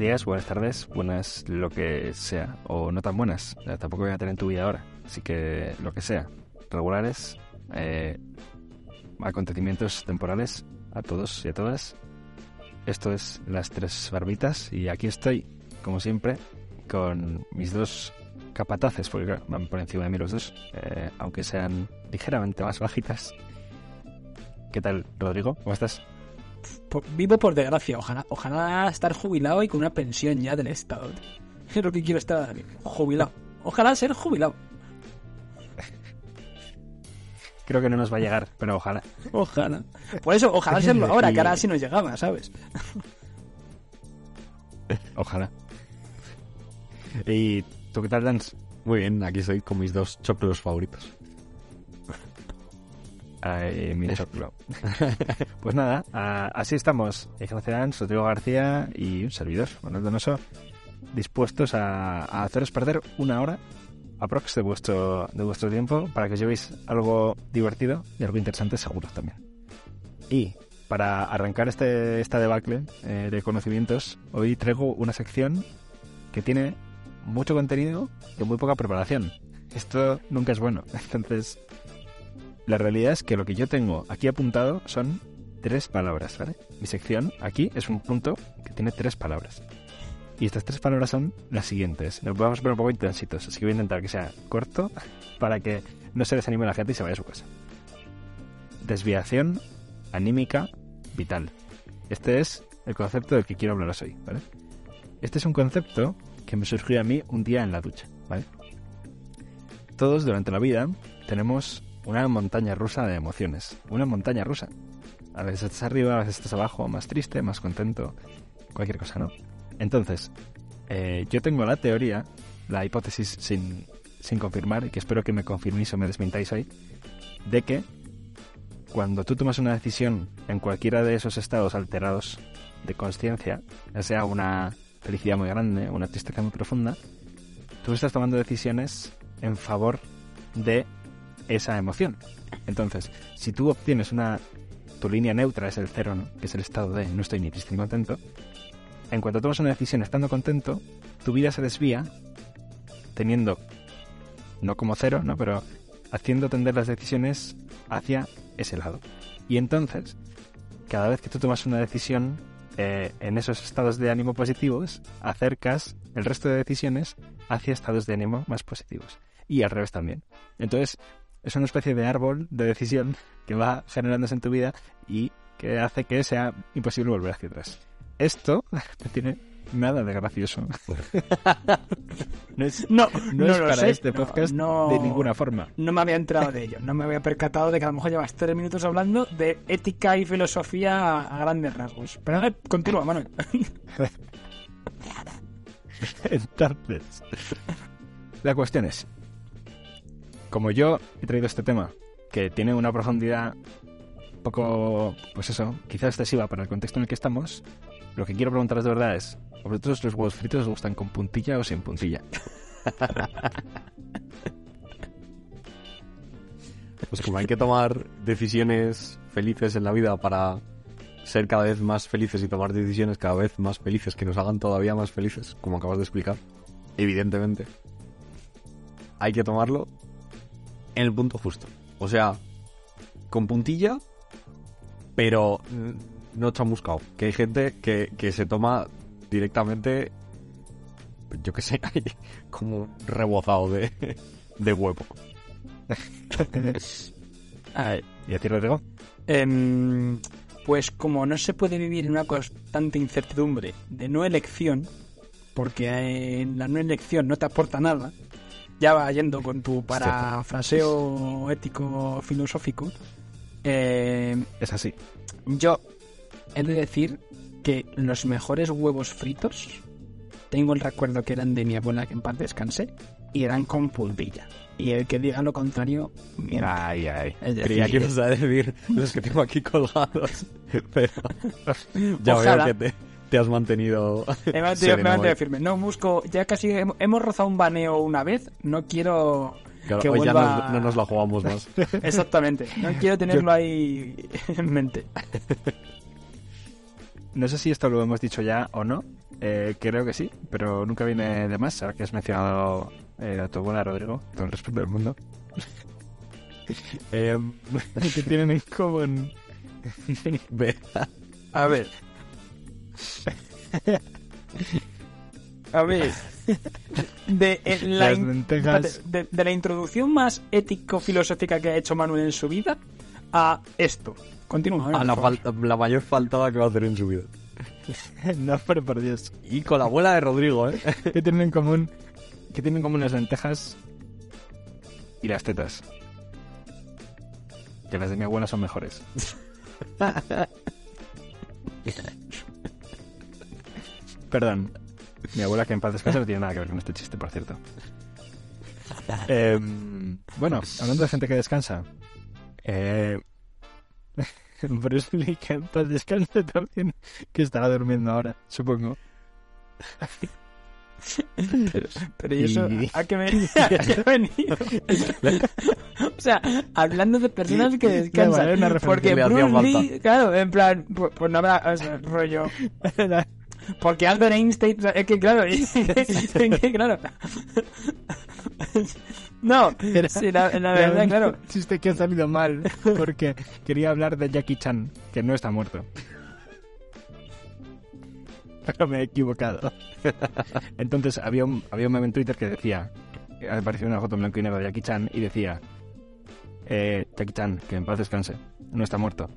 Días, buenas tardes, buenas lo que sea, o no tan buenas, eh, tampoco voy a tener en tu vida ahora, así que lo que sea, regulares, eh, acontecimientos temporales, a todos y a todas. Esto es Las Tres Barbitas y aquí estoy, como siempre, con mis dos capataces, porque van por encima de mí los dos, eh, aunque sean ligeramente más bajitas. ¿Qué tal, Rodrigo? ¿Cómo estás? Por- vivo por desgracia. Ojalá, ojalá estar jubilado y con una pensión ya del Estado. Es lo que quiero estar jubilado. Ojalá ser jubilado. Creo que no nos va a llegar, pero ojalá. Ojalá. Por eso, ojalá serlo ahora, que ahora sí nos llegaba, ¿sabes? Ojalá. ¿Y tú qué tal, Dance? Muy bien, aquí estoy con mis dos choclos favoritos. Ay, mi choclo. pues nada, así estamos. Ignacio Dance, Rodrigo García y un servidor, Manuel Donoso, dispuestos a, a haceros perder una hora aprox de vuestro, de vuestro tiempo para que os llevéis algo divertido y algo interesante seguro también. Y para arrancar este, esta debacle eh, de conocimientos, hoy traigo una sección que tiene mucho contenido y muy poca preparación. Esto nunca es bueno. Entonces, la realidad es que lo que yo tengo aquí apuntado son tres palabras, ¿vale? Mi sección aquí es un punto que tiene tres palabras. Y estas tres palabras son las siguientes. Nos vamos a poner un poco intensitos, así que voy a intentar que sea corto para que no se desanime la gente y se vaya a su casa. Desviación anímica vital. Este es el concepto del que quiero hablaros hoy, ¿vale? Este es un concepto que me surgió a mí un día en la ducha, ¿vale? Todos durante la vida tenemos una montaña rusa de emociones. Una montaña rusa. A veces estás arriba, a veces estás abajo, más triste, más contento, cualquier cosa, ¿no? Entonces, eh, yo tengo la teoría, la hipótesis sin, sin confirmar, y que espero que me confirméis o me desmintáis hoy, de que cuando tú tomas una decisión en cualquiera de esos estados alterados de conciencia, ya sea una felicidad muy grande una tristeza muy profunda, tú estás tomando decisiones en favor de esa emoción. Entonces, si tú obtienes una... Tu línea neutra es el cero, ¿no? que es el estado de no estoy ni triste ni contento. En cuanto tomas una decisión estando contento, tu vida se desvía teniendo, no como cero, ¿no? pero haciendo tender las decisiones hacia ese lado. Y entonces, cada vez que tú tomas una decisión eh, en esos estados de ánimo positivos, acercas el resto de decisiones hacia estados de ánimo más positivos. Y al revés también. Entonces, es una especie de árbol de decisión que va generándose en tu vida y que hace que sea imposible volver hacia atrás. Esto no tiene nada de gracioso. no es, No, no no es para sé. este podcast no- de ninguna forma. No me había enterado de ello. No me había percatado de que a lo mejor llevas tres minutos hablando de ética y filosofía a, grandes rasgos. Pero ver, continúa, Manuel. Entonces, la cuestión es, como yo he traído este tema, que tiene una profundidad un poco, pues eso, quizás excesiva para el contexto en el que estamos, lo que quiero preguntaros de verdad es, ¿a vosotros los huevos fritos os gustan con puntilla o sin puntilla? Pues como hay que tomar decisiones felices en la vida para ser cada vez más felices y tomar decisiones cada vez más felices que nos hagan todavía más felices, como acabas de explicar, evidentemente, hay que tomarlo en el punto justo. O sea, con puntilla, pero no chamuscado. Que hay gente que, que se toma directamente, yo qué sé, como rebozado de, de huevo. Ay, ¿Y a ti, Rodrigo? Em, pues como no se puede vivir en una constante incertidumbre de no elección, porque eh, la no elección no te aporta nada, ya va yendo con tu parafraseo ético filosófico, eh, Es así. yo he de decir que los mejores huevos fritos, tengo el recuerdo que eran de mi abuela, que en paz descansé, y eran con puntilla. Y el que diga lo contrario, mira. Ay, ay. Decir, Creía que ibas a decir los que tengo aquí colgados. Pero ya Ojalá. veo que te, te has mantenido. Me he mantenido, me he sereno mantenido hoy. firme. No busco, ya casi hemos, hemos rozado un baneo una vez, no quiero Claro, que hoy ya vuelva- no, no nos la jugamos más. Exactamente, no quiero tenerlo ahí en mente. No sé si esto lo hemos dicho ya o no. Eh, creo que sí, pero nunca viene de más. Ahora que has mencionado eh, a tu abuela Rodrigo, todo el respeto del mundo. eh, que tienen en común. A ver. A ver. De, eh, la, Las in- lentejas. de, de la introducción más ético-filosófica que ha hecho Manuel en su vida a esto. Continúa. A por la, favor. falta- la mayor faltada que va a hacer en su vida. no, pero por Dios. Y con la abuela de Rodrigo, ¿eh? ¿Qué tienen en común? ¿Qué tienen en común las lentejas y las tetas? Que las de mi abuela son mejores. Perdón. Mi abuela que en paz descanse no tiene nada que ver con este chiste, por cierto. Em, bueno, hablando de gente que descansa. Eh, Bruce Lee que en paz descanse también, que estará durmiendo ahora, supongo. Pero ¿y eso Y- a qué me venido? o sea, hablando de personas que descansan. vale, porque Bruce. Lee, claro, en plan, pues, pues no habrá o sea, rollo. Porque Albert Einstein, es que claro, es que claro. No, sí, la, la verdad, claro. chiste que ha salido mal porque quería hablar de Jackie Chan, que no está muerto. Pero me he equivocado. Entonces había un, había un meme en Twitter que decía, apareció una foto en blanco y negro de Jackie Chan y decía, eh, Jackie Chan, que en paz descanse, no está muerto.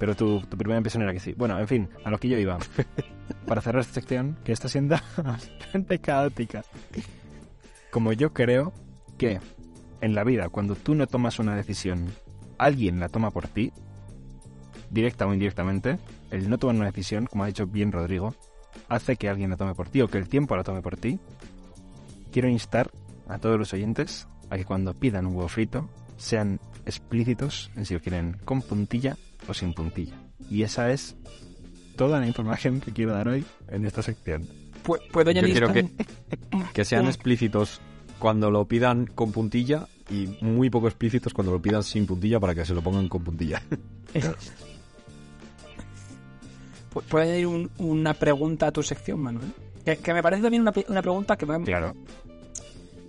Pero tu, tu primera impresión era que sí. Bueno, en fin, a lo que yo iba. Para cerrar esta sección, que está siendo bastante caótica. Como yo creo que en la vida, cuando tú no tomas una decisión, alguien la toma por ti, directa o indirectamente, el no tomar una decisión, como ha dicho bien Rodrigo, hace que alguien la tome por ti o que el tiempo la tome por ti. Quiero instar a todos los oyentes a que cuando pidan un huevo frito sean explícitos en si lo quieren con puntilla o sin puntilla. Y esa es toda la información que quiero dar hoy en esta sección. Pu- ¿Puedo Yo añadir quiero que, que sean explícitos cuando lo pidan con puntilla y muy poco explícitos cuando lo pidan sin puntilla para que se lo pongan con puntilla. pu- ¿Puedo añadir un- una pregunta a tu sección, Manuel? Que, que me parece también una, una pregunta que va, Claro.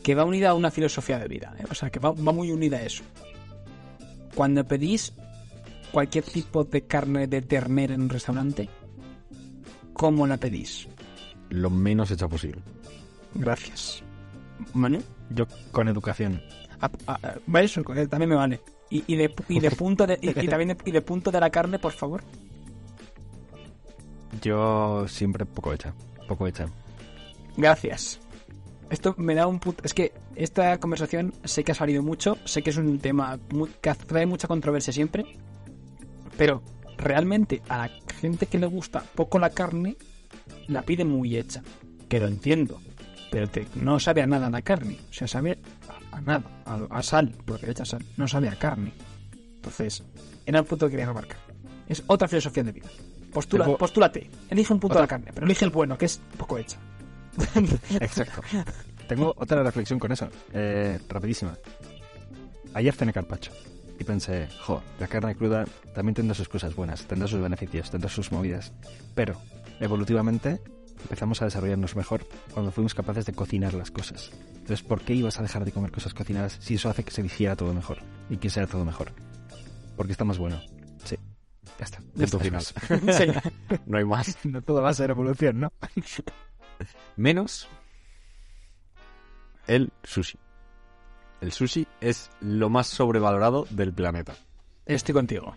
que va unida a una filosofía de vida. ¿eh? O sea, que va, va muy unida a eso. Cuando pedís cualquier tipo de carne de ternera en un restaurante, ¿cómo la pedís? Lo menos hecha posible. Gracias. ¿Manuel? Yo con educación. Ah, ah, ah, va eso, eh, también me vale. Y, y de, y de punto de, y, y también de, y de punto de la carne, por favor. Yo siempre poco hecha. Poco hecha. Gracias. Esto me da un punto. Es que esta conversación sé que ha salido mucho, sé que es un tema mu- que trae mucha controversia siempre, pero realmente a la gente que le gusta poco la carne, la pide muy hecha. Que lo entiendo, pero te- no sabe a nada la carne. O sea, sabe a, a nada, a, a sal, porque le echa sal. No sabe a carne. Entonces, era el punto que quería remarcar. Es otra filosofía de vida. Postula, postúlate, elige un punto Otra- de la carne, pero elige el bueno, que es poco hecha. Exacto. Tengo otra reflexión con eso. Eh, rapidísima. Ayer cené carpacho. Y pensé, jo, la carne cruda también tendrá sus cosas buenas, tendrá sus beneficios, tendrá sus movidas. Pero, evolutivamente, empezamos a desarrollarnos mejor cuando fuimos capaces de cocinar las cosas. Entonces, ¿por qué ibas a dejar de comer cosas cocinadas si eso hace que se hiciera todo mejor? Y que sea todo mejor. Porque está más bueno. Sí. Ya está. Punto Eso final. Sí. No hay más. No todo va a ser evolución, ¿no? Menos el sushi. El sushi es lo más sobrevalorado del planeta. Estoy contigo.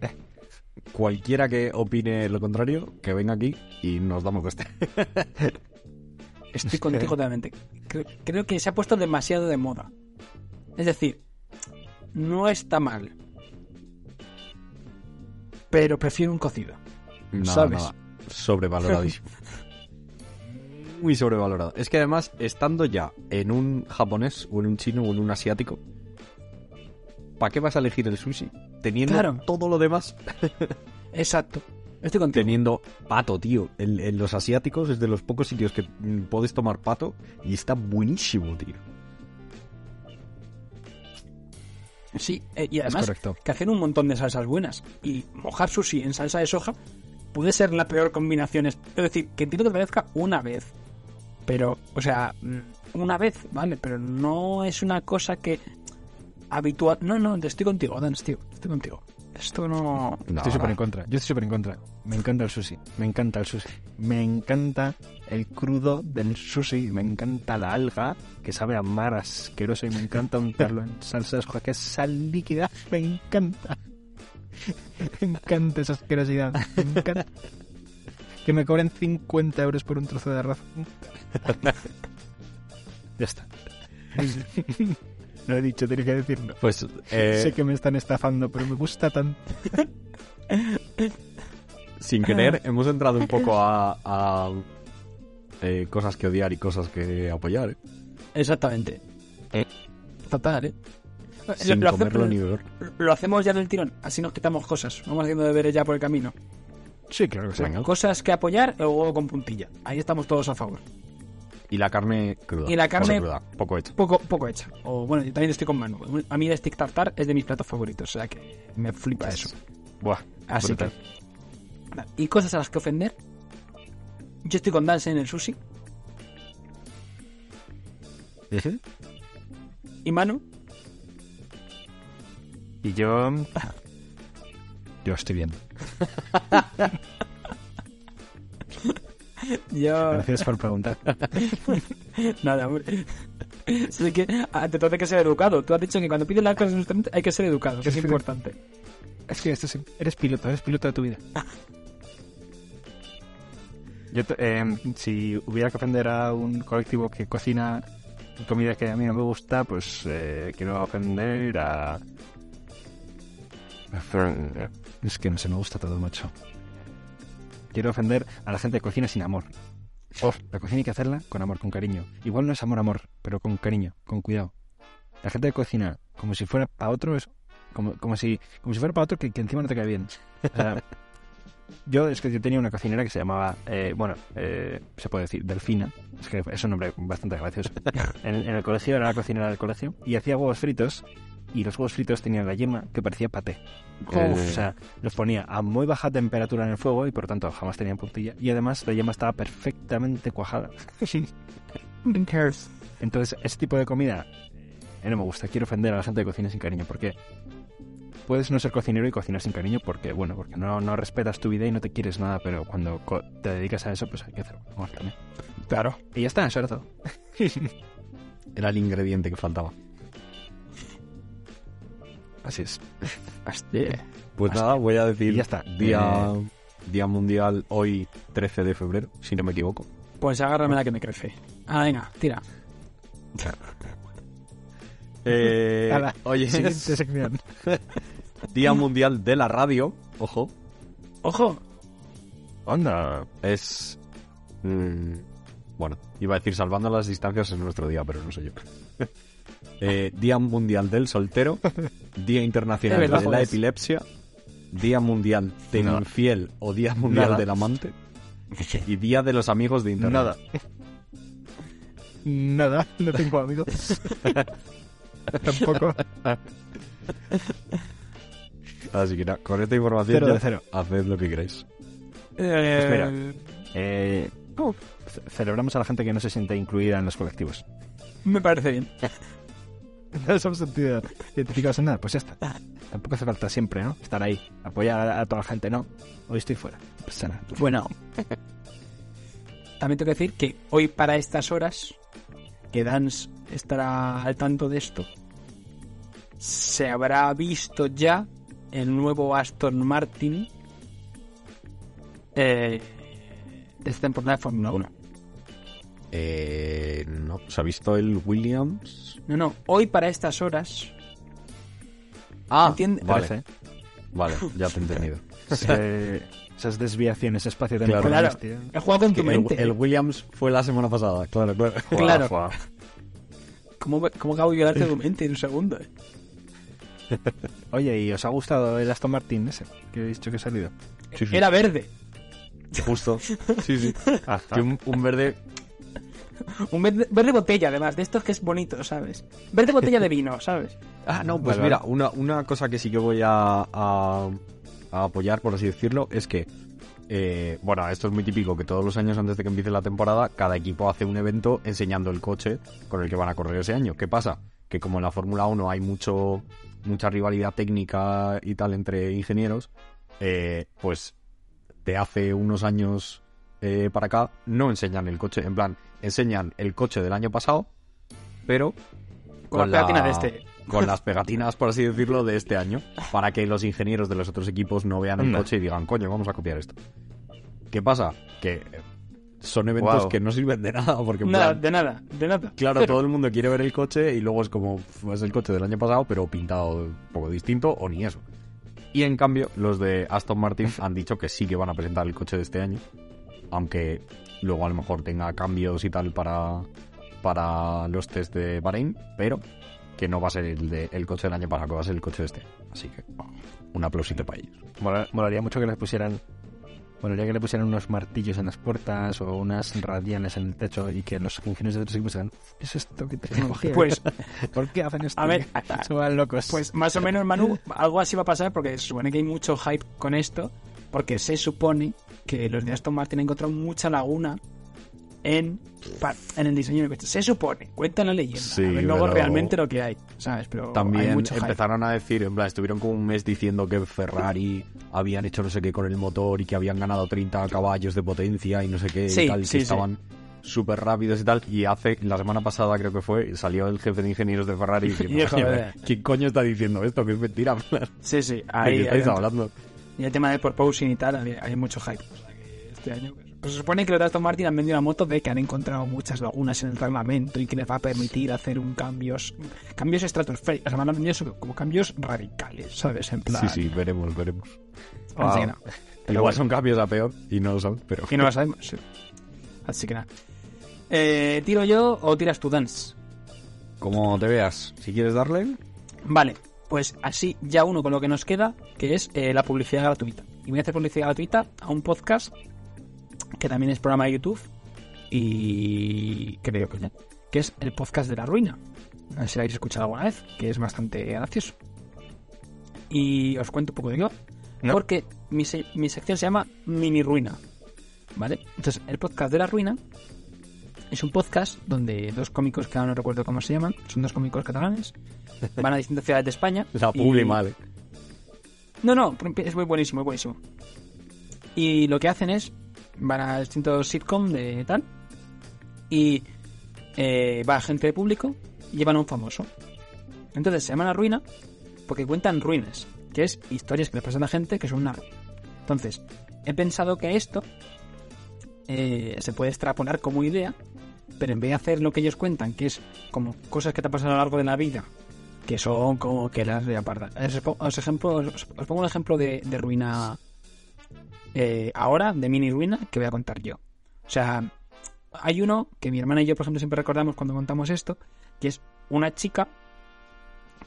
Cualquiera que opine lo contrario, que venga aquí y nos damos cuesta. Estoy contigo totalmente. Creo, creo que se ha puesto demasiado de moda. Es decir, no está mal. Pero prefiero un cocido. Nada, ¿Sabes? nada. Sobrevaloradísimo. Muy sobrevalorado. Es que además, estando ya en un japonés o en un chino o en un asiático, ¿para qué vas a elegir el sushi? Teniendo Claro. todo lo demás. Exacto. Estoy contigo. Teniendo pato, tío. En, en los asiáticos es de los pocos sitios que puedes tomar pato y está buenísimo, tío. Sí, eh, y además que hacen un montón de salsas buenas. Y mojar sushi en salsa de soja puede ser la peor combinación. Es es decir, que entiendo que te parezca una vez. Pero, o sea, mm, una vez, ¿vale? Pero no es una cosa que habitual. No, no, estoy contigo, Dan, tío. Estoy contigo. Esto no. No, estoy súper en contra. Yo estoy súper en contra. Me encanta el sushi. Me encanta el sushi. Me encanta el crudo del sushi. Me encanta la alga, que sabe a mar asqueroso. Y me encanta untarlo en salsa de soja, que es sal líquida. Me encanta. Me encanta esa asquerosidad. Me encanta. Que me cobren 50 euros por un trozo de arroz. ya está. Lo he dicho, tenía que decirlo. Pues, eh, Sé que me están estafando, pero me gusta tanto. sin querer, hemos entrado un poco a, a, eh, cosas que odiar y cosas que apoyar, ¿eh? Exactamente. Eh. Total, ¿eh? Sin Lo- lo hace- comerlo ni beber. Lo hacemos ya del tirón, así nos quitamos cosas. Vamos haciendo deberes ya por el camino. Sí, claro que sí. Venga. Cosas que apoyar o huevo con puntilla. Ahí estamos todos a favor. Y la carne cruda. Y la carne- Poco cruda, poco hecha. Poco, poco hecha. O bueno, yo también estoy con Manu. A mí el stick tartar es de mis platos favoritos, o sea que me flipa eso. Buah, Así que. brutal. Vale, Y cosas a las que ofender. Yo estoy con Dance en el sushi. Y Manu, Y yo... Yo estoy bien. yo. Gracias por preguntar. Nada, hombre. Así que ante todo hay que ser educado. Tú has dicho que cuando pides las cosas justamente hay que ser educado, que es importante. Es que esto sí, eres piloto, eres piloto de tu vida. Yo, te- eh, si hubiera que ofender a un colectivo que cocina comida que a mí no me gusta, pues eh, quiero ofender a... Es que no se me gusta todo, macho. Quiero ofender a la gente que cocina sin amor. Oh, la cocina hay que hacerla con amor, con cariño. Igual no es amor, amor, pero con cariño, con cuidado. La gente que cocina como si fuera para otro es como, como si como si fuera para otro que, que encima no te cae bien. O sea, yo es que yo tenía una cocinera que se llamaba, eh, bueno, eh, se puede decir, Delfina. Es que es un nombre bastante gracioso. En, en el colegio era la cocinera del colegio y hacía huevos fritos y los huevos fritos tenían la yema que parecía paté. Eh. O sea, los ponía a muy baja temperatura en el fuego y por lo tanto jamás tenían puntilla. Y además la yema estaba perfectamente cuajada. Entonces, ese tipo de comida eh, no me gusta. Quiero ofender a la gente que cocina sin cariño. Porque puedes no ser cocinero y cocinar sin cariño porque, bueno, porque no, no respetas tu vida y no te quieres nada. Pero cuando te dedicas a eso, pues hay que hacerlo. amor también. Claro. Y ya está, eso era todo. Era el ingrediente que faltaba. Así es. Pues nada, voy a decir ya está. Día, Eh, día mundial hoy 13 de febrero, si no me equivoco. Pues agárrame la que me crece. Ah, venga, tira. Eh, hoy Siguiente sección. Día Mundial de la Radio. Ojo, ¡Ojo! Onda. es... mm, bueno, iba a decir salvando las distancias es nuestro día, pero no sé yo. Eh, día Mundial del Soltero. Día Internacional verdad, de la joder. Epilepsia. Día Mundial del Nada. Infiel o Día Mundial Nada. del Amante. Y Día de los Amigos de Internet. Nada. Nada, no tengo amigos. Tampoco. Así que nada, con esta información Cero ya de cero. haced lo que queréis. Eh, Espera. Eh, ce- celebramos a la gente que no se siente incluida en los colectivos. Me parece bien. No nos hemos sentido identificados en nada, pues ya está. Tampoco hace falta siempre, ¿no? Estar ahí, apoyar a, toda la gente, ¿no? Hoy estoy fuera. Nada. Bueno. También tengo que decir que hoy para estas horas, que Dance estará al tanto de esto, se habrá visto ya el nuevo Aston Martin eh, de esta temporada de Fórmula 1. Eh, no, ¿se ha visto el Williams? No, no, hoy para estas horas, Ah, Entiende- vale, Parece. vale, ya te he entendido. Se- Esas desviaciones Claro. espacio-temporales, Claro. tío. He jugado con tu mente. el Williams fue la semana pasada, claro, claro. Claro. ¿Cómo, ¿Cómo acabo de violarte tu mente en un segundo? eh? Oye, ¿y os ha gustado el Aston Martin ese que he dicho que ha salido? Sí, sí. Era verde. Justo. Sí, sí. Ajá. Que un, un verde Un verde, verde botella, además, de estos que es bonito, ¿sabes? Verde botella de vino, ¿sabes? Ah, no, pues Vale, mira, vale. una, una cosa que sí que voy a, a- a apoyar, por así decirlo, es que, eh, bueno, esto es muy típico, que todos los años antes de que empiece la temporada, cada equipo hace un evento enseñando el coche con el que van a correr ese año. ¿Qué pasa? Que como en la Fórmula 1 hay mucho mucha rivalidad técnica y tal entre ingenieros, eh, pues de hace unos años eh, para acá no enseñan el coche, en plan, enseñan el coche del año pasado, pero Con, la pegatina de este. con las pegatinas, por así decirlo, de este año, para que los ingenieros de los otros equipos no vean el coche y digan, coño, vamos a copiar esto. ¿Qué pasa? Que eh, son eventos que no sirven de nada, porque Nada, plan, de nada, de nada. claro, todo el mundo quiere ver el coche y luego es como, "Uf, es el coche del año pasado, pero pintado un poco distinto o ni eso. Y en cambio, los de Aston Martin han dicho que sí que van a presentar el coche de este año, aunque luego a lo mejor tenga cambios y tal para, para los test de Bahrein, pero que no va a ser el, de, el coche del año pasado, que va a ser el coche de este. Así que un aplausito para ellos. Mola- Molaría mucho que le pusieran. Molaría que le pusieran unos martillos en las puertas o unas radianes en el techo y que los ingenieros de otros equipos digan, ¿qué es esto? ¿Qué tecnología? Pues, ¿por qué hacen esto? a ver, se van locos. Pues más o menos, Manu, algo así va a pasar porque se supone que hay mucho hype con esto, porque se supone que los de Aston Martin han encontrado mucha laguna en, en el diseño del coche. Se supone, cuentan la leyenda. Sí, a ver luego pero- realmente lo que hay, ¿sabes? Pero hay También hype. empezaron a decir, en plan, estuvieron como un mes diciendo que Ferrari habían hecho no sé qué con el motor y que habían ganado 30 caballos de potencia y no sé qué Sí, y tal, sí, que estaban súper rápidos y tal. Y hace, la semana pasada creo que fue, salió el jefe de ingenieros de Ferrari diciendo, Hijo "Oye, de- ¿quién coño está diciendo esto? Que es mentira, plan, Sí, sí, ¿de ahí, qué estáis hablando? Y el tema del porposing y tal, hay, hay mucho hype. O sea, que este año... pues, se supone que los de Aston Martin han vendido la moto de que han encontrado muchas lagunas en el reglamento y que les va a permitir hacer un cambios cambios estratosféricos. O sea, van a vendido eso como cambios radicales, ¿sabes? En plan... Sí, sí, veremos, veremos. Así que nada. Igual son cambios a peor y no lo son, pero... Y no lo sabemos. sí. Así que nada. Eh, ¿Tiro yo o tiras tú, Dance? Como te veas, si quieres darle... Vale, pues así ya uno con lo que nos queda, que es eh, la publicidad gratuita. Y voy a hacer publicidad gratuita a un podcast que también es programa de YouTube y creo que ya, que es el podcast de la ruina. No sé si lo habéis escuchado alguna vez, que es bastante gracioso. Y os cuento un poco de va. No. Porque mi, se- mi sección se llama Mini Ruina. ¿Vale? Entonces, el podcast de la ruina es un podcast donde dos cómicos, que ahora no recuerdo cómo se llaman, son dos cómicos catalanes, van a distintas ciudades de España. La y- publi mal, ¿eh? No, no, es muy buenísimo, muy buenísimo. Y lo que hacen es, van a distintos sitcom de tal, y eh, va gente de público y llevan a un famoso. Entonces se llaman La Ruina porque cuentan ruinas, que es historias que le pasan a la gente que son una ruina. Entonces, he pensado que esto eh, se puede extrapolar como idea, pero en vez de hacer lo que ellos cuentan, que es como cosas que te pasan a lo largo de la vida, que son como que las de aparta. Os, os pongo un ejemplo de, ruina eh, ahora, de mini ruina, que voy a contar yo. O sea, hay uno que mi hermana y yo, por ejemplo, siempre recordamos cuando contamos esto, que es una chica,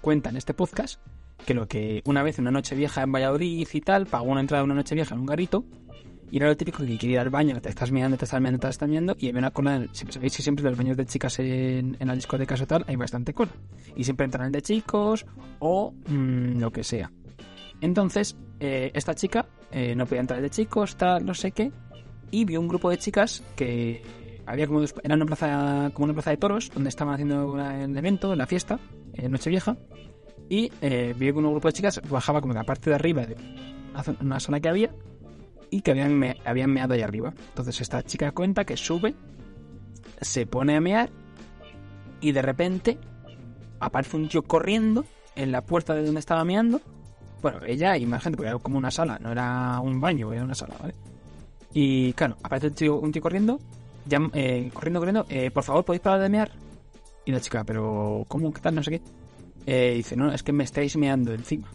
cuenta en este podcast, que lo que una vez una noche vieja en Valladolid y tal, pagó una entrada de una noche vieja en un garito, y era lo típico que quiere ir al baño, te estás mirando, te estás mirando, te estás mirando, y hay una cola. Sabéis que siempre los baños de chicas en, en las discotecas o tal hay bastante cola. Y siempre entran el de chicos o mm, lo que sea. Entonces, eh, esta chica eh, no podía entrar el de chicos, tal, no sé qué, y vio un grupo de chicas que había como era una plaza, como una plaza de toros donde estaban haciendo una- el evento, la fiesta, en Nochevieja, y eh, vio que un grupo de chicas bajaba como de la parte de arriba de una zona que había y que habían, me- habían meado ahí arriba. Entonces esta chica cuenta que sube, se pone a mear y de repente aparece un tío corriendo en la puerta de donde estaba meando. Bueno, ella y más gente, porque era como una sala, no era un baño, era una sala, ¿vale? Y claro, aparece un tío, un tío corriendo, llam- eh, corriendo, corriendo, eh, por favor, ¿podéis parar de mear? Y la chica, pero ¿cómo? ¿Qué tal? No sé qué. Eh, dice, no, es que me estáis meando encima.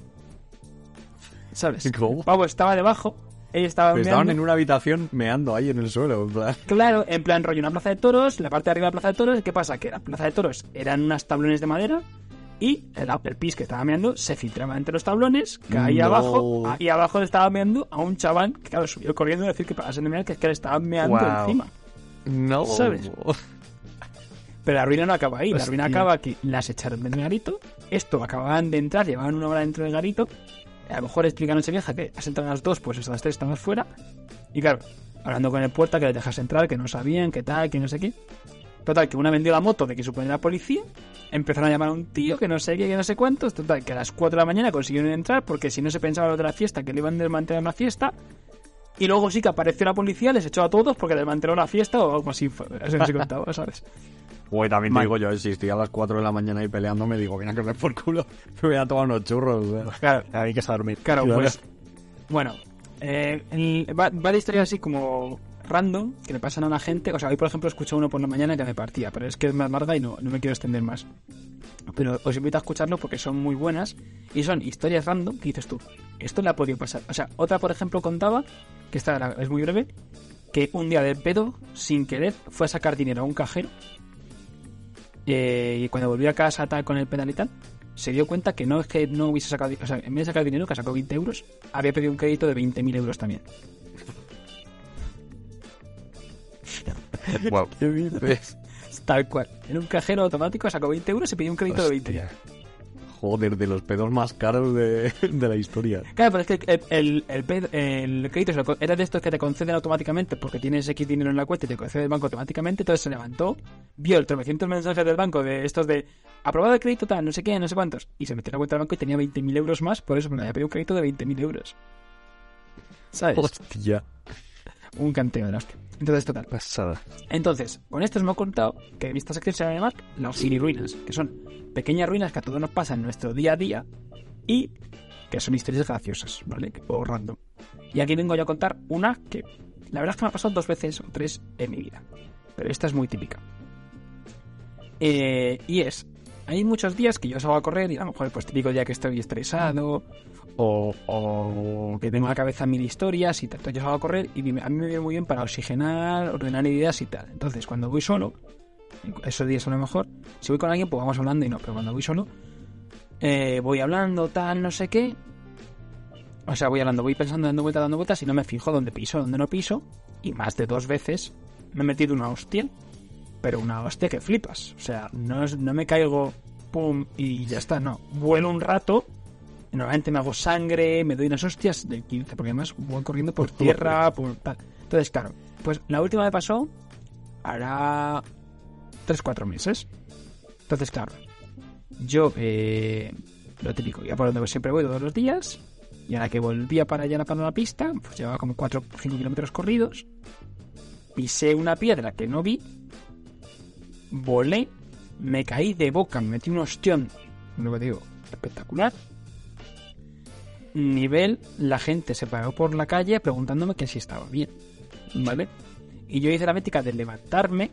¿Sabes? ¿Cómo? Pavo estaba debajo Pues estaban en una habitación meando ahí en el suelo. en plan. Claro, en plan rollo una plaza de toros, la parte de arriba de la plaza de toros, ¿qué pasa? Que la plaza de toros eran unas tablones de madera y el, el pis que estaba meando se filtraba entre los tablones, caía No. abajo y abajo le estaba meando a un chaval que claro, subió corriendo a decir que para de mear que es que le estaban meando encima. No. ¿Sabes? Pero la ruina no acaba ahí, la ruina acaba que las echaron del garito, esto acababan de entrar, llevaban una hora dentro del garito, a lo mejor explican a esa vieja que has entrado a las dos, pues hasta las tres estamos fuera, y claro, hablando con el puerta que les dejas entrar, que no sabían, que tal, que no sé qué. Total, que una vendió la moto de que supone la policía, empezaron a llamar a un tío que no sé qué, que no sé cuántos, total, que a las 4 de la mañana consiguieron entrar, porque si no se pensaba lo de la fiesta, que le iban a desmantelar la fiesta, y luego sí que apareció la policía, les echó a todos porque desmanteló la fiesta o algo así, eso se contaba, ¿sabes? Güey, también te digo yo, si estoy a las 4 de la mañana ahí peleando, me digo, viene a correr por culo. Me voy a tomar unos churros. sea. Claro, Hay que dormir. Claro, pues. Bueno, eh, el- va, va de historias así como random que le pasan a la gente. O sea, hoy por ejemplo escuché uno por la mañana que me partía, pero es que es más larga y no, no me quiero extender más. Pero os invito a escucharlo porque son muy buenas y son historias random que dices tú, esto le ha podido pasar. O sea, otra por ejemplo contaba, que esta es muy breve, que un día de pedo, sin querer, fue a sacar dinero a un cajero eh, y cuando volvió a casa tal con el pedal y tal, se dio cuenta que no es que no hubiese sacado, o sea, en vez de sacar dinero, que sacó 20 euros, había pedido un crédito de 20.000 euros también. Wow. Tal cual. En un cajero automático sacó 20 euros y pidió un crédito de 20. Joder, de los pedos más caros de, de la historia. Claro, pero es que el, el, el el crédito era de estos que te conceden automáticamente porque tienes X dinero en la cuenta y te concede el banco automáticamente. Entonces se levantó, vio el 300 mensajes del banco de estos de aprobado el crédito tal, no sé qué, no sé cuántos. Y se metió en la cuenta del banco y tenía 20.000 euros más, por eso me había pedido un crédito de 20.000 euros. ¿Sabes? Hostia. Un canteo de la hostia. Entonces, total. Pasada. Entonces, con esto os me he contado que esta sección se va a llamar las mini ruinas, que son pequeñas ruinas que a todos nos pasan en nuestro día a día y que son historias graciosas, ¿vale? O random. Y aquí vengo yo a contar una que la verdad es que me ha pasado dos veces o tres en mi vida, pero esta es muy típica. Eh, y es, hay muchos días que yo salgo a correr y a lo mejor pues típico día que estoy estresado o, que tengo en la cabeza mil historias y tal. Entonces yo salgo a correr y a mí me viene muy bien para oxigenar, ordenar ideas y tal. Entonces cuando voy solo, esos días son lo mejor. Si voy con alguien, pues vamos hablando y no, pero cuando voy solo, eh, voy hablando, tal, no sé qué. O sea, voy hablando, voy pensando, dando vueltas, dando vueltas y no me fijo dónde piso, dónde no piso. Y más de dos veces me he metido una hostia. Pero una hostia que flipas. O sea, no, no me caigo, pum, y ya está, no. Vuelo un rato. Normalmente me hago sangre, me doy unas hostias de 15, porque además voy corriendo por tierra, por tal. Entonces, claro, pues la última me pasó hará 3-4 meses. Entonces, claro, yo, eh, lo típico, ya por donde siempre voy todos los días, y a la que volvía para allá para la pista, pues llevaba como 4 o 5 kilómetros corridos, pisé una piedra que no vi, volé, me caí de boca, me metí un ostión, lo que digo, espectacular. Nivel, la gente se paró por la calle preguntándome que si estaba bien, ¿vale? Y yo hice la métrica de levantarme,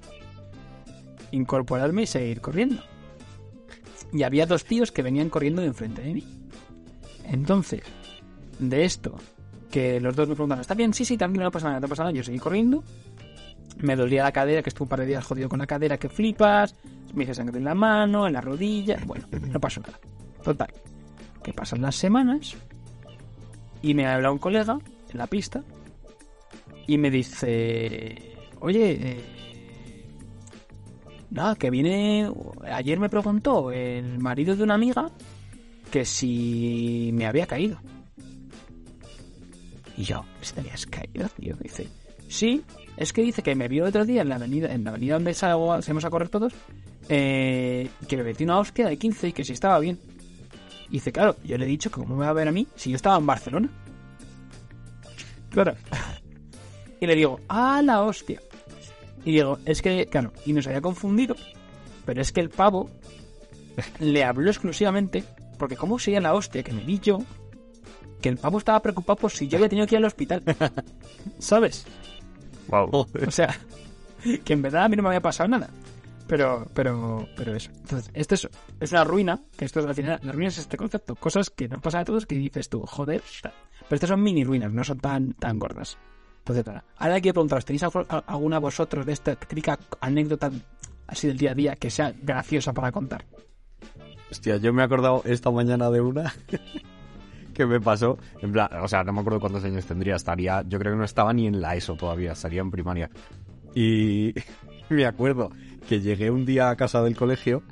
incorporarme y seguir corriendo. Y había dos tíos que venían corriendo de enfrente de mí. Entonces, de esto, que los dos me preguntaron, ¿está bien? Sí, sí, tranquilo, no pasa nada, no pasa nada. Yo seguí corriendo. Me dolía la cadera, que estuve un par de días jodido con la cadera, que flipas. Me hice sangre en la mano, en la rodilla. Bueno, no pasó nada. Total. Que pasan las semanas. Y me habla un colega en la pista. Y me dice, oye, eh, nada, que viene... Ayer me preguntó el marido de una amiga que si me había caído. Y yo, ¿si te habías caído, tío? Me dice, sí, es que dice que me vio el otro día en la avenida, en la avenida donde salgo, salimos a correr todos, eh, que me metí una hostia de 15 y que si estaba bien. Y dice, claro, yo le he dicho que cómo me va a ver a mí si yo estaba en Barcelona. Claro. Y le digo, ¡ah, la hostia! Y digo, es que, claro, y nos había confundido, pero es que el pavo le habló exclusivamente, porque como sería la hostia que me di yo, que el pavo estaba preocupado por si yo había tenido que ir al hospital. ¿Sabes? Wow. O sea, que en verdad a mí no me había pasado nada. Pero, pero, pero eso. Entonces, esto es, es una ruina, que esto es al final, la ruina es este concepto, cosas que nos pasan a todos que dices tú, joder. Pero estas son mini ruinas, no son tan, tan gordas. Entonces, nada. ahora quiero preguntaros, ¿tenéis alguna vosotros de esta típica anécdota así del día a día que sea graciosa para contar? Hostia, yo me he acordado esta mañana de una que me pasó. En plan, o sea, no me acuerdo cuántos años tendría. Estaría, yo creo que no estaba ni en la ESO todavía, estaría en primaria. Y me acuerdo que llegué un día a casa del colegio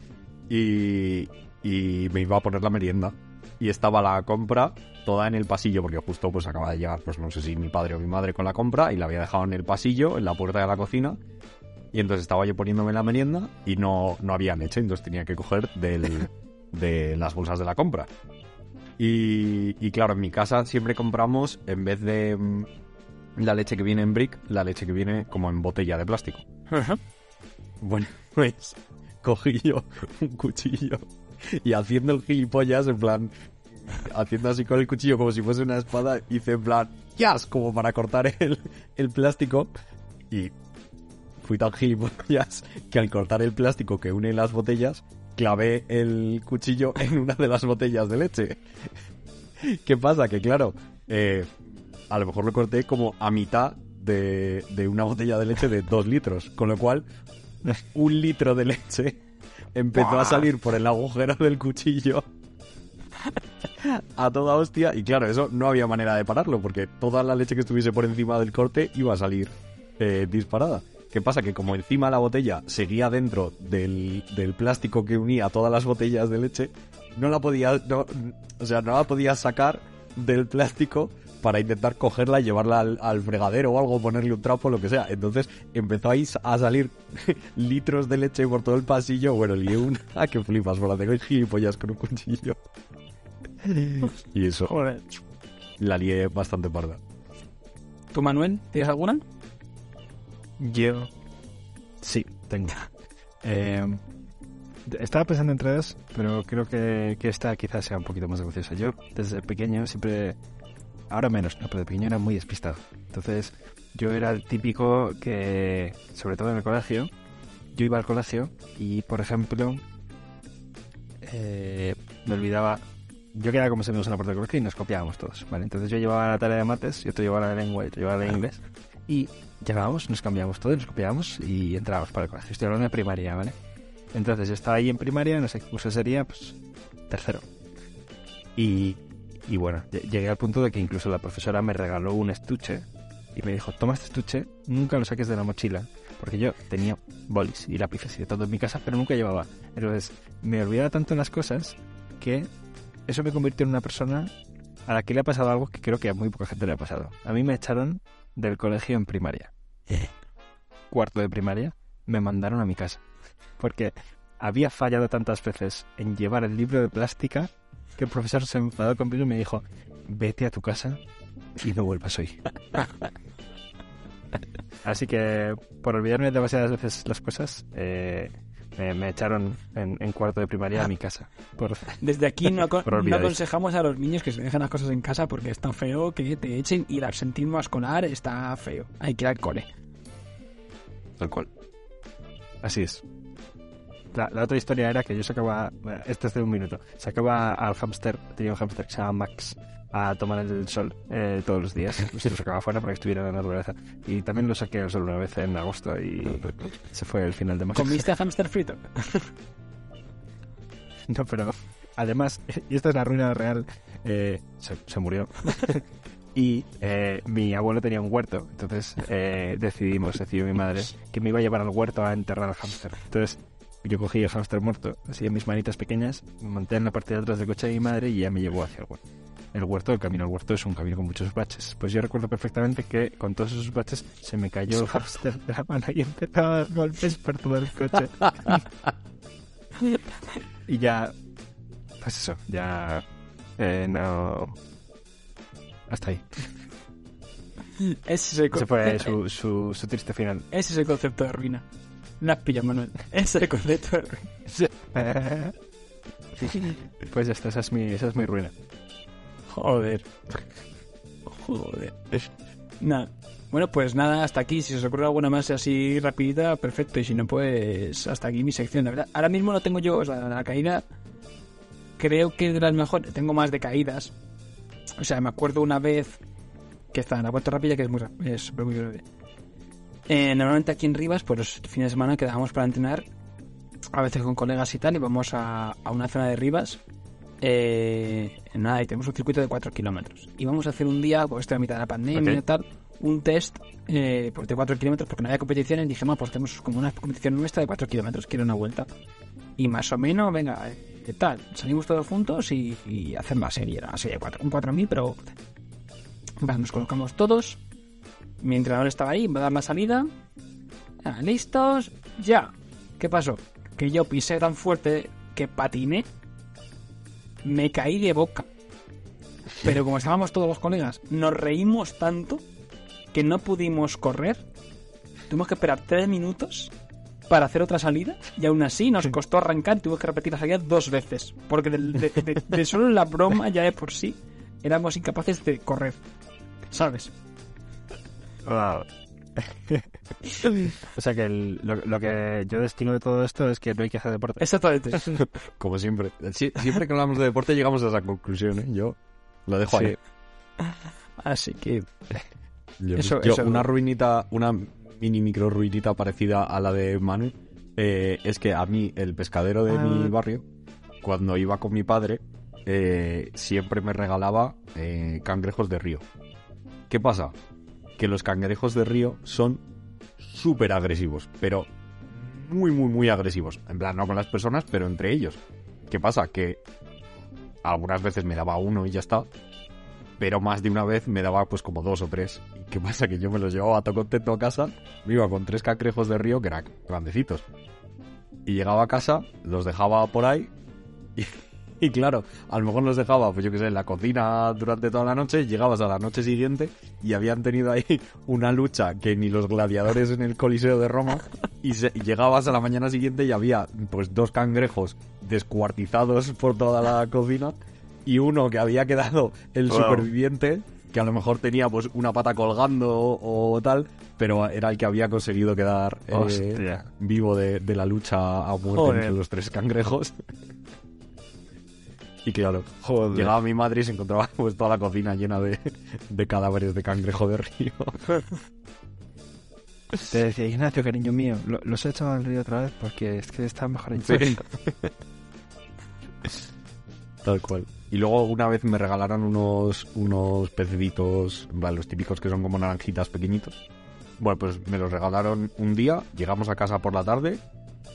y, y me iba a poner la merienda. Y estaba la compra toda en el pasillo, porque justo pues acaba de llegar, pues no sé si mi padre o mi madre con la compra, y la había dejado en el pasillo, en la puerta de la cocina. Y entonces estaba yo poniéndome la merienda y no, no había leche, entonces tenía que coger del, de las bolsas de la compra. Y, y claro, en mi casa siempre compramos, en vez de mm, la leche que viene en brick, la leche que viene como en botella de plástico. Bueno, pues cogí yo un cuchillo y haciendo el gilipollas, en plan, haciendo así con el cuchillo como si fuese una espada, hice en plan, ¡yas! como para cortar el, el plástico y fui tan gilipollas que al cortar el plástico que une las botellas, clavé el cuchillo en una de las botellas de leche. ¿Qué pasa? Que claro, eh, a lo mejor lo corté como a mitad de, de una botella de leche de dos litros, con lo cual un litro de leche empezó a salir por el agujero del cuchillo a toda hostia y claro, eso no había manera de pararlo porque toda la leche que estuviese por encima del corte iba a salir eh, disparada. ¿Qué pasa? Que como encima la botella seguía dentro del, del plástico que unía todas las botellas de leche, no la podía, no- o sea, no la podía sacar del plástico para intentar cogerla y llevarla al, al fregadero o algo, ponerle un trapo, lo que sea. Entonces empezó ahí a salir litros de leche por todo el pasillo. Bueno, lié una que flipas, por la tengo gilipollas con un cuchillo. Y eso, Joder. la lié bastante parda. ¿Tú, Manuel, tienes alguna? Yo. Sí, tengo. Eh, estaba pensando entre dos, pero creo que, que esta quizás sea un poquito más graciosa. Yo, desde pequeño, siempre. Ahora menos, ¿no? Pero de pequeño era muy despistado. Entonces, yo era el típico que, sobre todo en el colegio, yo iba al colegio y, por ejemplo, eh, me olvidaba. Yo quedaba como amigos en la puerta del colegio y nos copiábamos todos, ¿vale? Entonces yo llevaba la tarea de mates, yo otro llevaba la lengua y otro llevaba la de inglés. Y llegábamos, nos cambiábamos todo, nos copiábamos y entrábamos para el colegio. Estoy hablando de primaria, ¿vale? Entonces yo estaba ahí en primaria, no sé qué curso sería, pues tercero. Y, y bueno, lle- llegué al punto de que incluso la profesora me regaló un estuche y me dijo, toma este estuche, nunca lo saques de la mochila. Porque yo tenía bolis y lápices y de todo en mi casa, pero nunca llevaba. Entonces me olvidaba tanto en las cosas que eso me convirtió en una persona a la que le ha pasado algo que creo que a muy poca gente le ha pasado. A mí me echaron del colegio en primaria. Cuarto de primaria, me mandaron a mi casa. Porque había fallado tantas veces en llevar el libro de plástica que el profesor se enfadó conmigo y me dijo, vete a tu casa y no vuelvas hoy. Así que, por olvidarme demasiadas veces las cosas, eh, me, me echaron en, en cuarto de primaria a mi casa. Por, Desde aquí no, no aconsejamos a los niños que se dejen las cosas en casa porque es tan feo que te echen y la sentirnos escolar está feo. Hay que ir al cole. Tal cual. Así es. La, la otra historia era que yo sacaba, bueno, esto es de un minuto, sacaba al hámster, tenía un hámster que se llama Max, a tomar el sol eh, todos los días. Pues lo sacaba fuera para que estuviera en la naturaleza. Y también lo saqué al sol una vez en agosto y se fue el final de Max. ¿Comiste hamster frito? No, pero además, y esta es la ruina real, eh, se, se murió. y eh, mi abuelo tenía un huerto, entonces eh, decidimos, decidió mi madre, que me iba a llevar al huerto a enterrar al hámster. Entonces yo cogí el hámster muerto, así en mis manitas pequeñas, me monté en la parte de atrás del coche de mi madre y ya me llevó hacia el huerto. El huerto, el camino al huerto es un camino con muchos baches. Pues yo recuerdo perfectamente que con todos esos baches se me cayó el hámster de la mano y empezó a dar golpes por todo el coche. y ya, pues eso, ya eh, no... Hasta ahí. Ese es el, Ese fue su, su, su triste final. ese es el concepto de ruina. No has pillado, Manuel. Ese es el concepto. Pues ya está, esa es mi, esa es mi ruina. Joder. Joder. Nada. Bueno, pues nada, hasta aquí. Si os ocurre alguna más así rapidita, perfecto. Y si no, pues hasta aquí mi sección. La verdad, ahora mismo no tengo yo, o sea, la caída creo que es de las mejores. Tengo más de caídas. O sea, me acuerdo una vez que estaba en la Puerto Rápida, que es muy es muy breve. Eh, normalmente aquí en Rivas, pues los fines de semana quedábamos para entrenar, a veces con colegas y tal, y vamos a, a una zona de Rivas. Eh, nada, y tenemos un circuito de 4 kilómetros. Y vamos a hacer un día, pues esto a mitad de la pandemia Ok. y tal, un test eh, pues de 4 kilómetros, porque no había competiciones, y dije, "Ma, pues tenemos como una competición nuestra de 4 kilómetros, quiero una vuelta. Y más o menos, venga, eh, ¿qué tal? Salimos todos juntos y, y hacemos la serie, era una serie de 4, un 4000, pero... Vale, nos colocamos todos. Mi entrenador estaba ahí, va a dar la salida. Ah, ¿Listos? Ya. ¿Qué pasó? Que yo pisé tan fuerte que patiné. Me caí de boca. Pero como estábamos todos los colegas, nos reímos tanto que no pudimos correr. Tuvimos que esperar tres minutos para hacer otra salida y aún así nos costó arrancar. Tuvimos que repetir la salida dos veces. Porque de- de solo la broma ya de por sí éramos incapaces de correr. ¿Sabes? Wow. o sea que el- lo, lo que yo destino de todo esto es que no hay que hacer deporte. Exactamente. Como siempre. Sie- siempre que hablamos de deporte llegamos a esa conclusión, ¿eh? Yo lo dejo ahí. Así que Yo, Eso- yo, eso- una ruinita, una mini micro ruinita parecida a la de Manu, eh, es que a mí, el pescadero de Ah. mi barrio, cuando iba con mi padre, eh, siempre me regalaba eh, cangrejos de río. ¿Qué pasa? Que los cangrejos de río son súper agresivos, pero muy, muy, muy agresivos. En plan, no con las personas, pero entre ellos. ¿Qué pasa? Que algunas veces me daba uno y ya está, pero más de una vez me daba pues como dos o tres. ¿Y qué pasa? Que yo me los llevaba todo contento a casa, me iba con tres cangrejos de río que eran grandecitos. Y llegaba a casa, los dejaba por ahí y, y claro, a lo mejor los dejaba, pues yo qué sé, en la cocina durante toda la noche, llegabas a la noche siguiente y habían tenido ahí una lucha que ni los gladiadores en el Coliseo de Roma y, se- y llegabas a la mañana siguiente y había pues dos cangrejos descuartizados por toda la cocina y uno que había quedado el Wow. superviviente que a lo mejor tenía pues una pata colgando o, o tal, pero era el que había conseguido quedar eh, vivo de, de la lucha a muerte Joder. entre los tres cangrejos. Y claro, Joder. llegaba mi madre y se encontraba pues toda la cocina llena de, de cadáveres de cangrejo de río. Te decía, Ignacio, cariño mío, lo- los he echado al río otra vez porque es que está mejor hecho. Sí. Tal cual. Y luego una vez me regalaron unos, unos pececitos, los típicos que son como naranjitas pequeñitos. Bueno, pues me los regalaron un día, llegamos a casa por la tarde,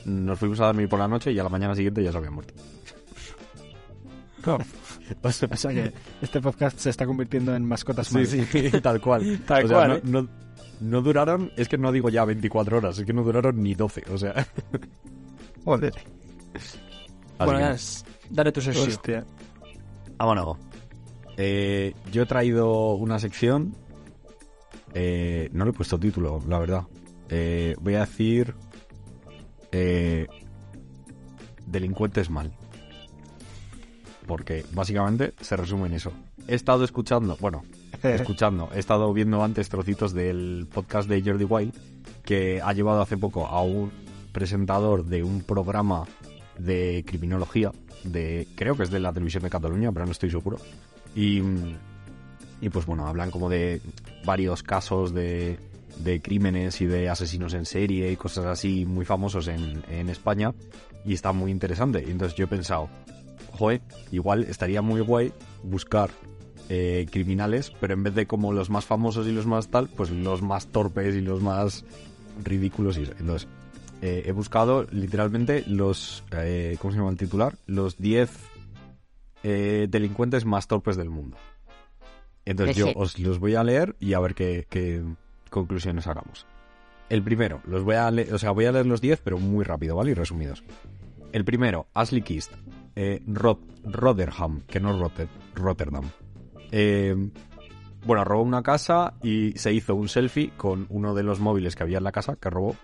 nos fuimos a dormir por la noche y a la mañana siguiente ya se habían muerto. O sea, o sea que este podcast se está convirtiendo en mascotas Sí, sí, tal cual. Tal O sea, cual, no, no, no duraron, es que no digo ya 24 horas, es que no duraron ni 12, o sea. Joder. bueno, dale tu sesión. Hostia. Vámonos. Eh, yo he traído una sección. eh, no le he puesto título, la verdad. Eh, voy a decir. eh, delincuentes mal. Porque básicamente se resume en eso. He estado escuchando, bueno, escuchando, he estado viendo antes trocitos del podcast de Jordi Wild que ha llevado hace poco a un presentador de un programa de criminología, de creo que es de la televisión de Cataluña, pero no estoy seguro. Y, y pues bueno, hablan como de varios casos de, de crímenes y de asesinos en serie y cosas así muy famosos en, en España y está muy interesante. Y entonces yo he pensado, joder, igual estaría muy guay buscar eh, criminales, pero en vez de como los más famosos y los más tal, pues los más torpes y los más ridículos. Y. Entonces, eh, he buscado literalmente los, eh, ¿cómo se llama el titular? Los 10 eh, delincuentes más torpes del mundo. Entonces yo os los voy a leer y a ver qué, qué conclusiones sacamos. El primero, los voy a leer, o sea, voy a leer los 10, pero muy rápido, ¿vale? Y resumidos. El primero, Ashley Kist, eh, Rotherham, que no Rotter- Rotterdam. Eh, bueno, robó una casa y se hizo un selfie con uno de los móviles que había en la casa que robó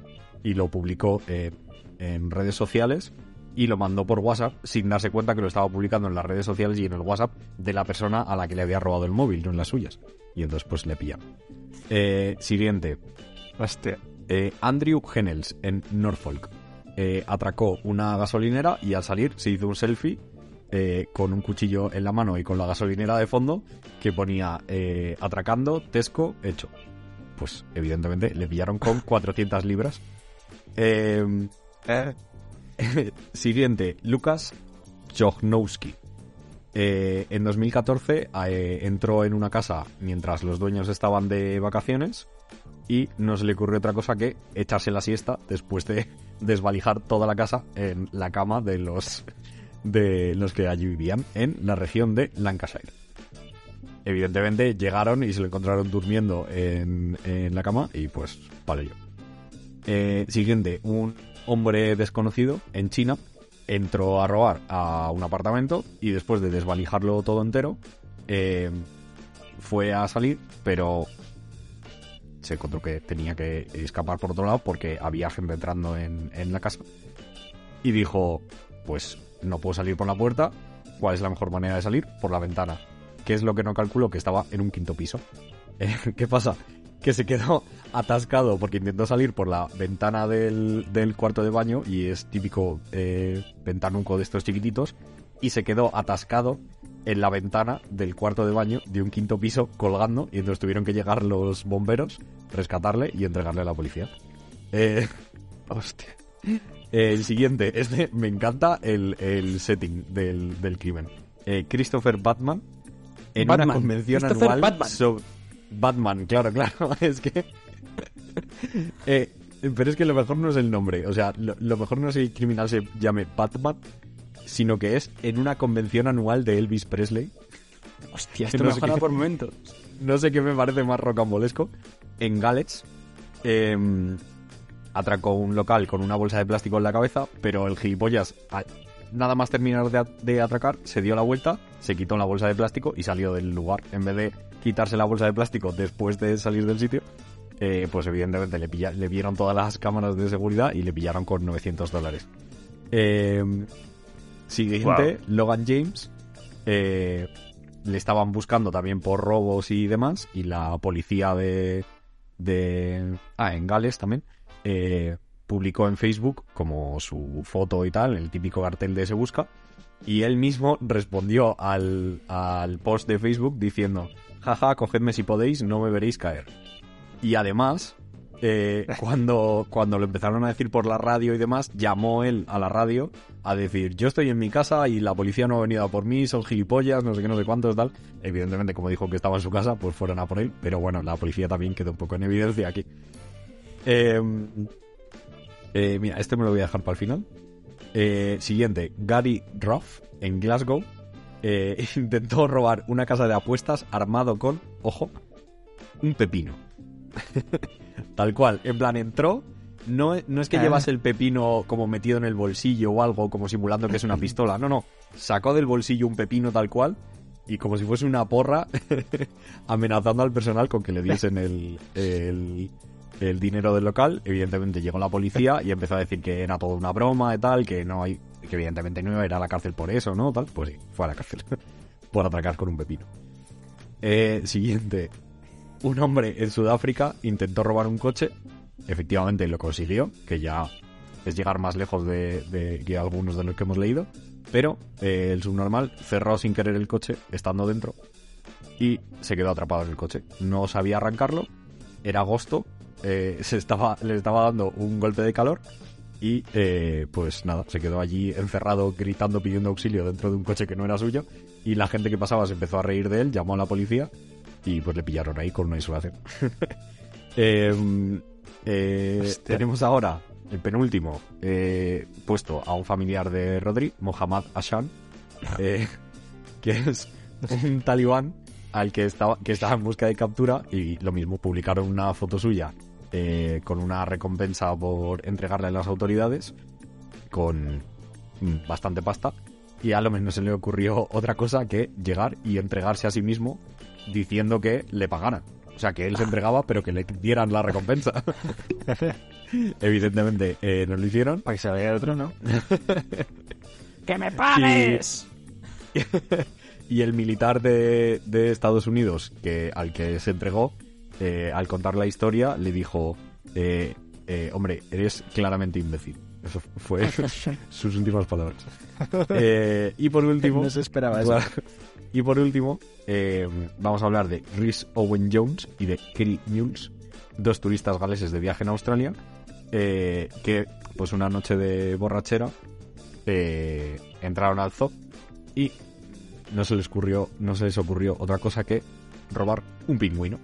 y lo publicó eh, en redes sociales y lo mandó por WhatsApp sin darse cuenta que lo estaba publicando en las redes sociales y en el WhatsApp de la persona a la que le había robado el móvil, no en las suyas. Y entonces pues le pillan. Eh, siguiente, Hostia. eh, Andrew Hennels en Norfolk. Eh, atracó una gasolinera y al salir se hizo un selfie eh, con un cuchillo en la mano y con la gasolinera de fondo que ponía eh, atracando, Tesco, hecho. Pues evidentemente le pillaron con 400 libras. Eh, siguiente, Lucas. Eh, en 2014 eh, entró en una casa mientras los dueños estaban de vacaciones y no se le ocurrió otra cosa que echarse la siesta después de desvalijar toda la casa en la cama de los de los que allí vivían en la región de Lancashire. Evidentemente llegaron y se lo encontraron durmiendo en, en la cama y pues vale yo. Eh, siguiente, un hombre desconocido en China entró a robar a un apartamento y después de desvalijarlo todo entero, eh, fue a salir, pero se encontró que tenía que escapar por otro lado porque había gente entrando en, en la casa. Y dijo, pues no puedo salir por la puerta, ¿cuál es la mejor manera de salir? Por la ventana. ¿Qué es lo que no calculó? Que estaba en un quinto piso. ¿Qué pasa? Que se quedó atascado porque intentó salir por la ventana del, del cuarto de baño y es típico eh, ventanuco de estos chiquititos y se quedó atascado en la ventana del cuarto de baño de un quinto piso colgando y entonces tuvieron que llegar los bomberos, rescatarle y entregarle a la policía. Eh, Hostia. el siguiente, este me encanta el, el setting del, del crimen. Eh, Christopher Batman en Batman. una convención anual Batman. sobre Batman, claro, claro, es que Eh, pero es que lo mejor no es el nombre, o sea, lo, lo mejor no es que el criminal se llame Batman, sino que es en una convención anual de Elvis Presley. Hostia, esto no me qué- por momentos. no sé qué me parece más rocambolesco. En Galets eh, atracó un local con una bolsa de plástico en la cabeza, pero el gilipollas, nada más terminar de, de atracar, se dio la vuelta, se quitó la bolsa de plástico y salió del lugar. En vez de quitarse la bolsa de plástico después de salir del sitio, eh, pues evidentemente le, pilla- le vieron todas las cámaras de seguridad y le pillaron con 900 dólares. Eh, siguiente, Logan James. eh, le estaban buscando también por robos y demás. Y la policía de. de ah, en Gales también. eh, publicó en Facebook como su foto y tal, el típico cartel de Se Busca. Y él mismo respondió al, al post de Facebook diciendo: Jaja, cogedme si podéis, no me veréis caer. Y además, eh, cuando, cuando lo empezaron a decir por la radio y demás, llamó él a la radio a decir, yo estoy en mi casa y la policía no ha venido a por mí, son gilipollas, no sé qué, no sé cuántos, tal. Evidentemente, como dijo que estaba en su casa, pues fueron a por él, pero bueno, la policía también quedó un poco en evidencia aquí. Eh, eh, mira, este me lo voy a dejar para el final. Siguiente, Gary Ruff, en Glasgow, intentó robar una casa de apuestas armado con, ojo, un pepino. Tal cual, en plan entró, no, no es que Ah. llevas el pepino como metido en el bolsillo o algo, como simulando que es una pistola, no, no, sacó del bolsillo un pepino tal cual y como si fuese una porra amenazando al personal con que le diesen el, el, el dinero del local. Evidentemente llegó la policía y empezó a decir que era toda una broma y tal, que no hay, que evidentemente no iba a ir a la cárcel por eso, ¿no? Tal, pues sí, fue a la cárcel por atracar con un pepino. Eh, siguiente, un hombre en Sudáfrica intentó robar un coche, efectivamente lo consiguió, que ya es llegar más lejos de, que algunos de los que hemos leído, pero eh, el subnormal cerró sin querer el coche estando dentro y se quedó atrapado en el coche. No sabía arrancarlo, era agosto, eh, se estaba, le estaba dando un golpe de calor y eh, pues nada, se quedó allí encerrado gritando pidiendo auxilio dentro de un coche que no era suyo y la gente que pasaba se empezó a reír de él, llamó a la policía y pues le pillaron ahí con una insolación. Eh, eh, tenemos ahora el penúltimo eh, puesto a un familiar de Rodri, Mohammad Hashan, eh, que es un talibán al que estaba, que estaba en busca de captura y lo mismo publicaron una foto suya eh, con una recompensa por entregarle a las autoridades con mm, bastante pasta y a lo menos se le ocurrió otra cosa que llegar y entregarse a sí mismo diciendo que le pagaran. O sea, que él se entregaba, pero que le dieran la recompensa. Evidentemente, eh, no lo hicieron. Para que se vaya el otro, ¿no? ¡Que me pagues! Y el militar de, de Estados Unidos, que al que se entregó, eh, al contar la historia, le dijo: eh, eh, hombre, eres claramente imbécil. Eso fue sus últimas palabras. Eh, y por último... No se esperaba eso. Claro. Y por último, eh, vamos a hablar de Rhys Owen Jones y de Kerry Mules, dos turistas galeses de viaje en Australia, eh, que pues una noche de borrachera eh, entraron al zoo y no se les ocurrió, no se les ocurrió otra cosa que robar un pingüino.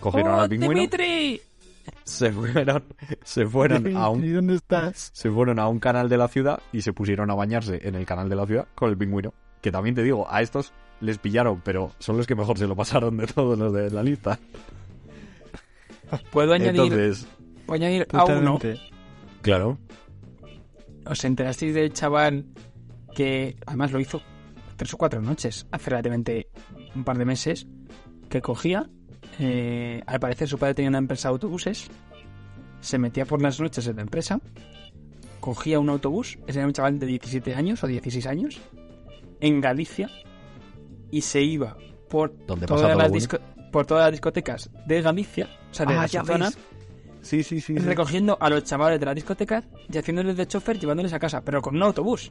Cogieron al pingüino, Dimitri! se fueron, se fueron a un ¿Y dónde estás? se fueron a un canal de la ciudad y se pusieron a bañarse en el canal de la ciudad con el pingüino. Que también te digo, a estos les pillaron, pero son los que mejor se lo pasaron de todos los de la lista. Puedo añadir, Entonces, puedo añadir a uno. Claro, ¿Os enterasteis del chaval que además lo hizo tres o cuatro noches, hace relativamente un par de meses, que cogía, eh, al parecer su padre tenía una empresa de autobuses, se metía por las noches en la empresa, cogía un autobús, ese era un chaval de 17 años o 16 años, en Galicia, y se iba por, Donde todas, las disco- por todas las discotecas de Galicia, o sea, de Ah, la zona, ves. Sí, sí, sí. sí. recogiendo a los chavales de las discotecas y haciéndoles de chofer llevándoles a casa, pero con un autobús.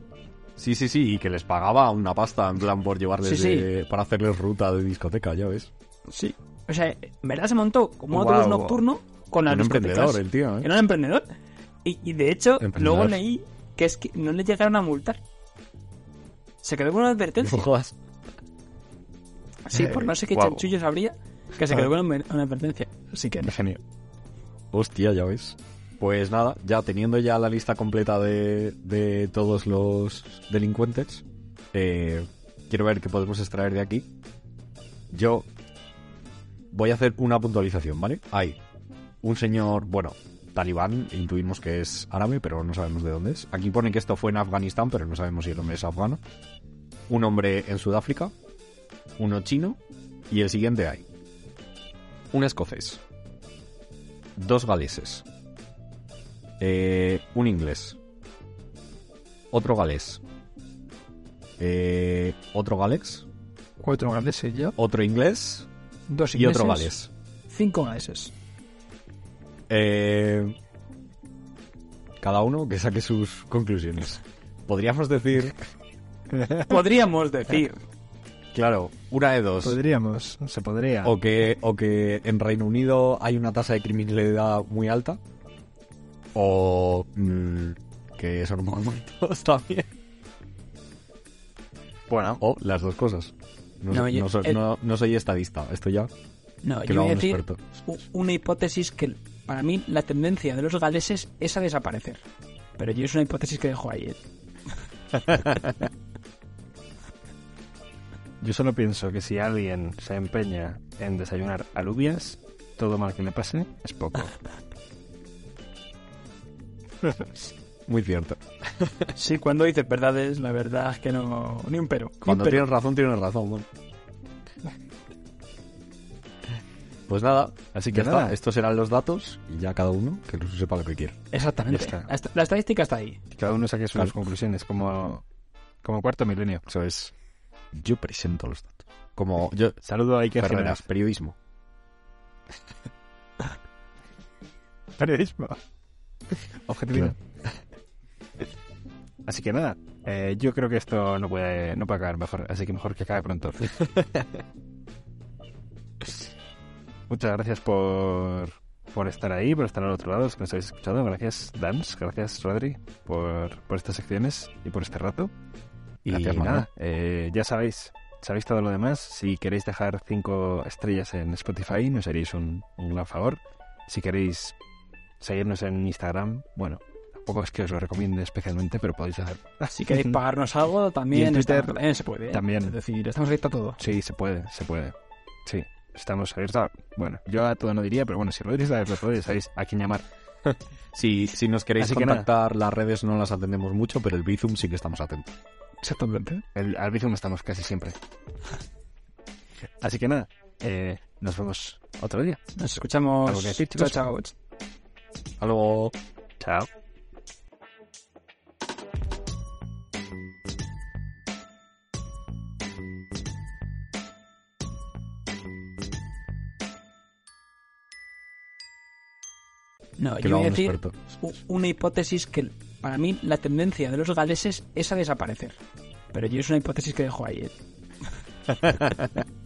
Sí, sí, sí, y que les pagaba una pasta en plan por llevarles Sí, sí. de- para hacerles ruta de discoteca, ya ves. Sí. O sea, en verdad se montó como un autobús nocturno con las Un discotecas. emprendedor el tío, ¿eh? Era un emprendedor. Y, y de hecho, luego leí que es que no le llegaron a multar. Se quedó con una advertencia. No jodas. Sí, por no sé qué Guau. chanchullos habría, que se quedó con una, una advertencia. Así que, Genio. Hostia, ya ves. Pues nada, ya teniendo ya la lista completa de, de todos los delincuentes, eh, quiero ver qué podemos extraer de aquí. Yo voy a hacer una puntualización, ¿vale? Hay un señor, bueno, talibán, intuimos que es árabe, pero no sabemos de dónde es. Aquí pone que esto fue en Afganistán, pero no sabemos si el hombre es afgano. Un hombre en Sudáfrica, uno chino, y el siguiente hay un escocés, dos galeses, eh, un inglés, otro galés, eh, otro galés, cuatro galeses yo, otro inglés dos y otro ingleses, galés. cinco galeses. Eh, cada uno que saque sus conclusiones. Podríamos decir, Podríamos decir. claro, una de dos. Podríamos, se podría. O que, o que en Reino Unido hay una tasa de criminalidad muy alta. O mm, que son muertos también. Bueno, O las dos cosas. No, No, soy- yo- no soy, el- no- no soy estadista. Esto ya No, que yo voy a decir experto. una hipótesis que para mí la tendencia de los galeses es a desaparecer. Pero yo es una hipótesis que dejo ahí. yo solo pienso que si alguien se empeña en desayunar alubias, todo mal que le pase es poco. Muy cierto. Sí, cuando dices verdades, la verdad es que no. Ni un pero. Ni un Cuando pero. tienes razón, tienes razón. bueno. Pues nada, Así que está. nada. Estos serán los datos y ya cada uno que sepa lo que quiera. Exactamente. Está. La est- La estadística está ahí. Cada uno saque sus Claro. conclusiones como, como cuarto milenio. Eso es. Yo presento los datos. Como yo, Saludo a Ferreras, Jiménez. periodismo. Periodismo. Objetividad. Así que nada, eh, yo creo que esto no puede, no puede acabar mejor, así que mejor que acabe pronto. Muchas gracias por, por estar ahí, por estar al otro lado, los que nos habéis escuchado. Gracias, Dans, gracias, Rodri, por, por estas secciones y por este rato. Y Gracias, nada, eh, ya sabéis, sabéis todo lo demás. Si queréis dejar cinco estrellas en Spotify, nos haréis un, un gran favor. Si queréis seguirnos en Instagram, bueno, tampoco es que os lo recomiende especialmente, pero podéis hacer. Si queréis pagarnos algo, también, en Twitter está- también se puede. ¿eh? también. Es decir, estamos abiertos a todo. Sí, se puede, se puede. Sí, estamos abiertos. a- Bueno, yo a todo no diría, pero bueno, si abierto a todo, ya sabéis a quién llamar. Si, si nos queréis Así contactar, las redes no las atendemos mucho, pero el Bizum sí que estamos atentos. Exactamente. El, al Bizum estamos casi siempre. Así que nada, eh, nos vemos otro día. Nos escuchamos. ¿Algo que decir, chao, chicos? chao. Hasta luego. Chao. No, que yo voy a decir una hipótesis que para mí la tendencia de los galeses es a desaparecer. Pero yo es una hipótesis que dejo ahí. ¿eh?